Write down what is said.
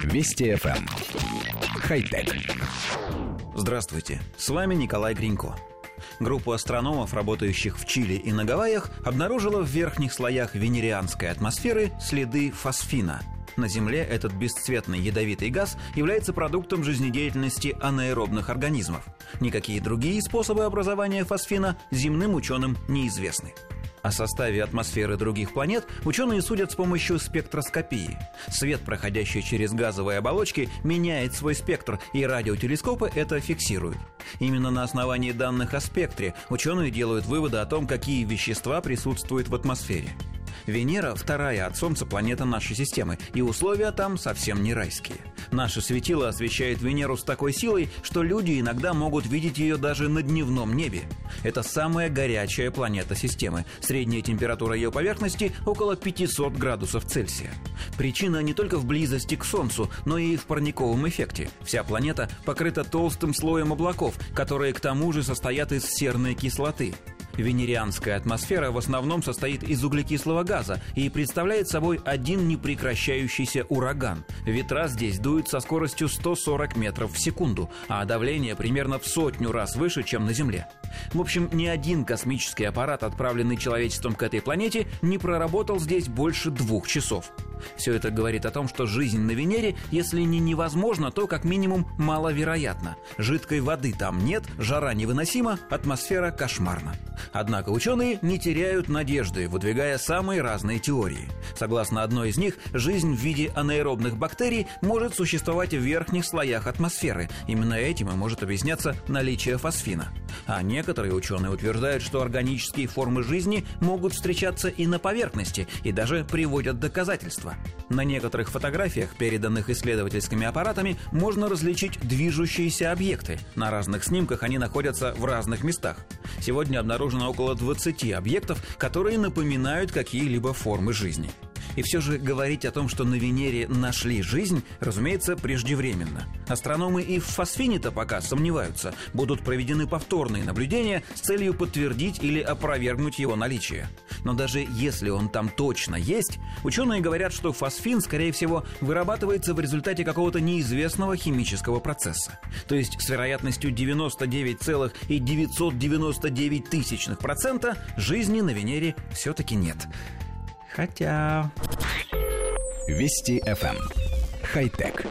Вести FM. Эм. Хай-тек. Здравствуйте, с вами Николай Гринько. Группа астрономов, работающих в Чили и на Гавайях, обнаружила в верхних слоях венерианской атмосферы следы фосфина. На Земле этот бесцветный ядовитый газ является продуктом жизнедеятельности анаэробных организмов. Никакие другие способы образования фосфина земным ученым неизвестны. О составе атмосферы других планет ученые судят с помощью спектроскопии. Свет, проходящий через газовые оболочки, меняет свой спектр, и радиотелескопы это фиксируют. Именно на основании данных о спектре ученые делают выводы о том, какие вещества присутствуют в атмосфере. Венера – вторая от Солнца планета нашей системы, и условия там совсем не райские. Наше светило освещает Венеру с такой силой, что люди иногда могут видеть ее даже на дневном небе. Это самая горячая планета системы. Средняя температура ее поверхности – около 500 градусов Цельсия. Причина не только в близости к Солнцу, но и в парниковом эффекте. Вся планета покрыта толстым слоем облаков, которые к тому же состоят из серной кислоты. Венерианская атмосфера в основном состоит из углекислого газа и представляет собой один непрекращающийся ураган. Ветра здесь дуют со скоростью 140 метров в секунду, а давление примерно в сотню раз выше, чем на Земле. В общем, ни один космический аппарат, отправленный человечеством к этой планете, не проработал здесь больше двух часов. Все это говорит о том, что жизнь на Венере, если не невозможна, то как минимум маловероятна. Жидкой воды там нет, жара невыносима, атмосфера кошмарна. Однако ученые не теряют надежды, выдвигая самые разные теории. Согласно одной из них, жизнь в виде анаэробных бактерий может существовать в верхних слоях атмосферы. Именно этим и может объясняться наличие фосфина. А некоторые ученые утверждают, что органические формы жизни могут встречаться и на поверхности, и даже приводят доказательства. На некоторых фотографиях, переданных исследовательскими аппаратами, можно различить движущиеся объекты. На разных снимках они находятся в разных местах. Сегодня обнаружено около 20 объектов, которые напоминают какие-либо формы жизни. И все же говорить о том, что на Венере нашли жизнь, разумеется, преждевременно. Астрономы и в фосфине-то пока сомневаются. Будут проведены повторные наблюдения с целью подтвердить или опровергнуть его наличие. Но даже если он там точно есть, ученые говорят, что фосфин, скорее всего, вырабатывается в результате какого-то неизвестного химического процесса. То есть с вероятностью 99,999% жизни на Венере все-таки нет. Хотя... Вести FM. Эм. Хай-тек.